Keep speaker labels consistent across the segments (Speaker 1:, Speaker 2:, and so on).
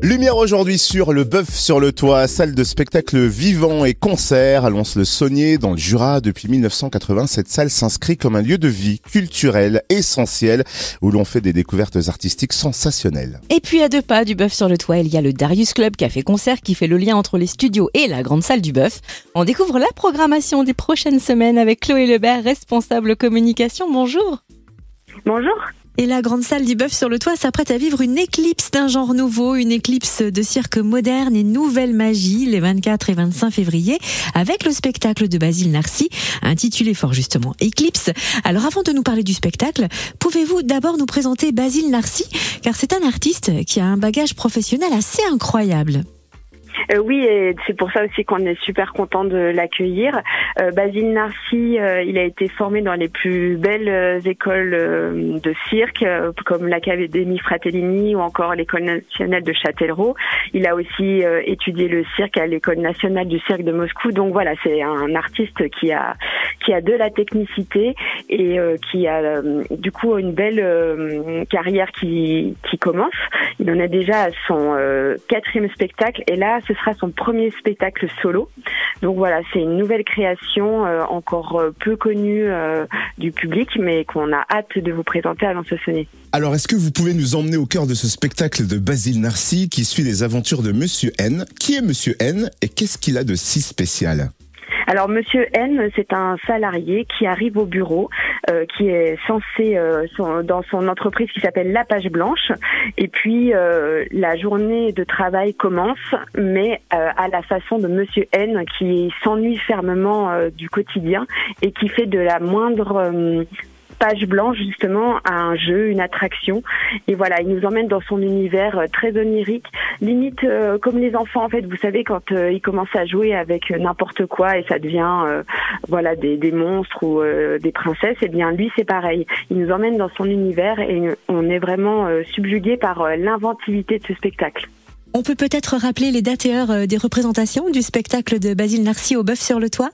Speaker 1: Lumière aujourd'hui sur le bœuf sur le toit, salle de spectacle vivant et concert à le saunier dans le Jura. Depuis 1980, cette salle s'inscrit comme un lieu de vie culturel essentiel où l'on fait des découvertes artistiques sensationnelles.
Speaker 2: Et puis à deux pas du bœuf sur le toit, il y a le Darius Club Café Concert qui fait le lien entre les studios et la grande salle du bœuf. On découvre la programmation des prochaines semaines avec Chloé Lebert, responsable communication. Bonjour.
Speaker 3: Bonjour.
Speaker 2: Et la grande salle du Bœuf sur le toit s'apprête à vivre une éclipse d'un genre nouveau, une éclipse de cirque moderne et nouvelle magie les 24 et 25 février avec le spectacle de Basile Narcy intitulé fort justement Éclipse. Alors avant de nous parler du spectacle, pouvez-vous d'abord nous présenter Basile Narcy? Car c'est un artiste qui a un bagage professionnel assez incroyable.
Speaker 3: Euh, oui, et c'est pour ça aussi qu'on est super content de l'accueillir. Euh, Basile Narcy, euh, il a été formé dans les plus belles écoles de cirque, comme l'Académie Fratellini ou encore l'École nationale de Châtellerault. Il a aussi étudié le cirque à l'École nationale du cirque de Moscou. Donc voilà, c'est un artiste qui a qui a de la technicité et qui a du coup une belle carrière qui qui commence. Il en a déjà à son quatrième spectacle et là ce sera son premier spectacle solo. Donc voilà, c'est une nouvelle création euh, encore euh, peu connue euh, du public, mais qu'on a hâte de vous présenter à Lens-Saunier.
Speaker 1: Alors, est-ce que vous pouvez nous emmener au cœur de ce spectacle de Basile Narcy qui suit les aventures de Monsieur N? Qui est Monsieur N et qu'est-ce qu'il a de si spécial?
Speaker 3: Alors Monsieur N, c'est un salarié qui arrive au bureau, euh, qui est censé euh, dans son entreprise qui s'appelle La Page Blanche, et puis euh, la journée de travail commence, mais à la façon de Monsieur N, qui s'ennuie fermement du quotidien et qui fait de la moindre page blanche justement à un jeu, une attraction. Et voilà, il nous emmène dans son univers euh, très onirique, limite euh, comme les enfants en fait. Vous savez quand euh, ils commencent à jouer avec n'importe quoi et ça devient voilà des, des, monstres ou des princesses. Et eh bien lui c'est pareil. Il nous emmène dans son univers et on est vraiment subjugué par l'inventivité de ce spectacle.
Speaker 2: On peut peut-être rappeler les dates et heures des représentations du spectacle de Basile Narcy au bœuf sur le toit?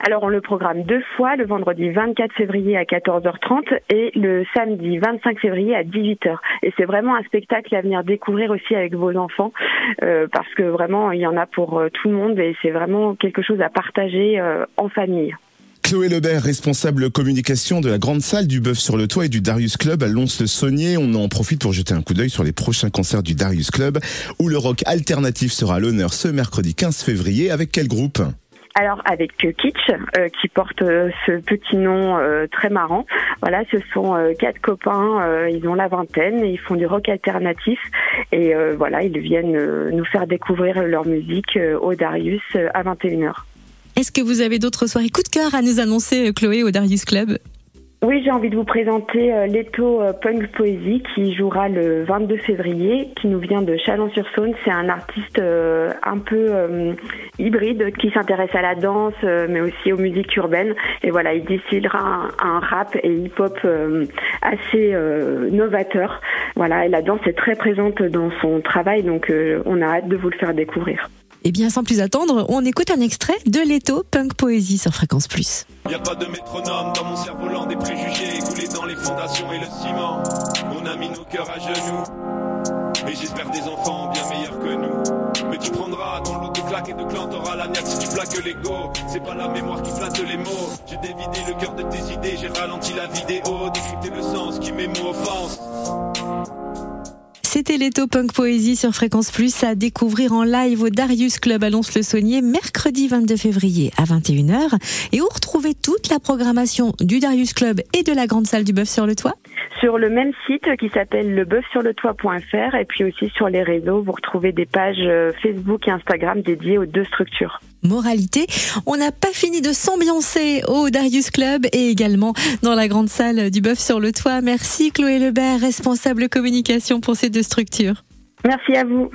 Speaker 3: Alors on le programme deux fois, le vendredi 24 février à 14h30 et le samedi 25 février à 18h. Et c'est vraiment un spectacle à venir découvrir aussi avec vos enfants euh, parce que vraiment il y en a pour euh, tout le monde et c'est vraiment quelque chose à partager euh, en famille.
Speaker 1: Chloé Lebert, responsable communication de la grande salle du Bœuf sur le Toit et du Darius Club à Lons-le-Saunier. On en profite pour jeter un coup d'œil sur les prochains concerts du Darius Club où le rock alternatif sera à l'honneur ce mercredi 15 février. Avec quel groupe?
Speaker 3: Alors avec Kitsch, euh, qui porte euh, ce petit nom euh, très marrant. Voilà, ce sont quatre copains, ils ont la vingtaine ils font du rock alternatif. Et voilà, ils viennent nous faire découvrir leur musique au Darius à 21h.
Speaker 2: Est-ce que vous avez d'autres soirées coup de cœur à nous annoncer, Chloé, au Darius Club?
Speaker 3: Oui, j'ai envie de vous présenter euh, Leto euh, Punk Poésie qui jouera le 22 février, qui nous vient de Chalon-sur-Saône. C'est un artiste euh, un peu hybride qui s'intéresse à la danse, mais aussi aux musiques urbaines. Et voilà, il décidera un, un rap et hip-hop assez novateur. Voilà, et la danse est très présente dans son travail, donc on a hâte de vous le faire découvrir.
Speaker 2: Et eh bien, sans plus attendre, on écoute un extrait de Leto Punk Poésie sur Fréquence Plus.
Speaker 4: Y a pas de métronome dans mon cerveau lent des préjugés coulés dans les fondations et le ciment. On a mis nos cœurs à genoux. Et j'espère des enfants bien meilleurs que nous. Mais tu prendras ton lot de claques et de clans, t'auras la niaque si tu plaques l'ego. C'est pas la mémoire qui flatte les mots. J'ai dévidé le cœur de tes idées, j'ai ralenti la vidéo, décrypté le sens qui offensent.
Speaker 2: C'était Leto Punk Poésie sur Fréquence Plus à découvrir en live au Darius Club à Lons-le-Saunier mercredi 22 février à 21h et où retrouver toute la programmation du Darius Club et de la grande salle du Bœuf sur le Toit?
Speaker 3: Sur le même site qui s'appelle leboeufsurletoit.fr et puis aussi sur les réseaux, vous retrouvez des pages euh, Facebook et Instagram dédiées aux deux structures.
Speaker 2: Moralité, on n'a pas fini de s'ambiancer au Darius Club et également dans la grande salle du Bœuf sur le Toit. Merci Chloé Lebert, responsable communication pour ces deux structures.
Speaker 3: Merci à vous.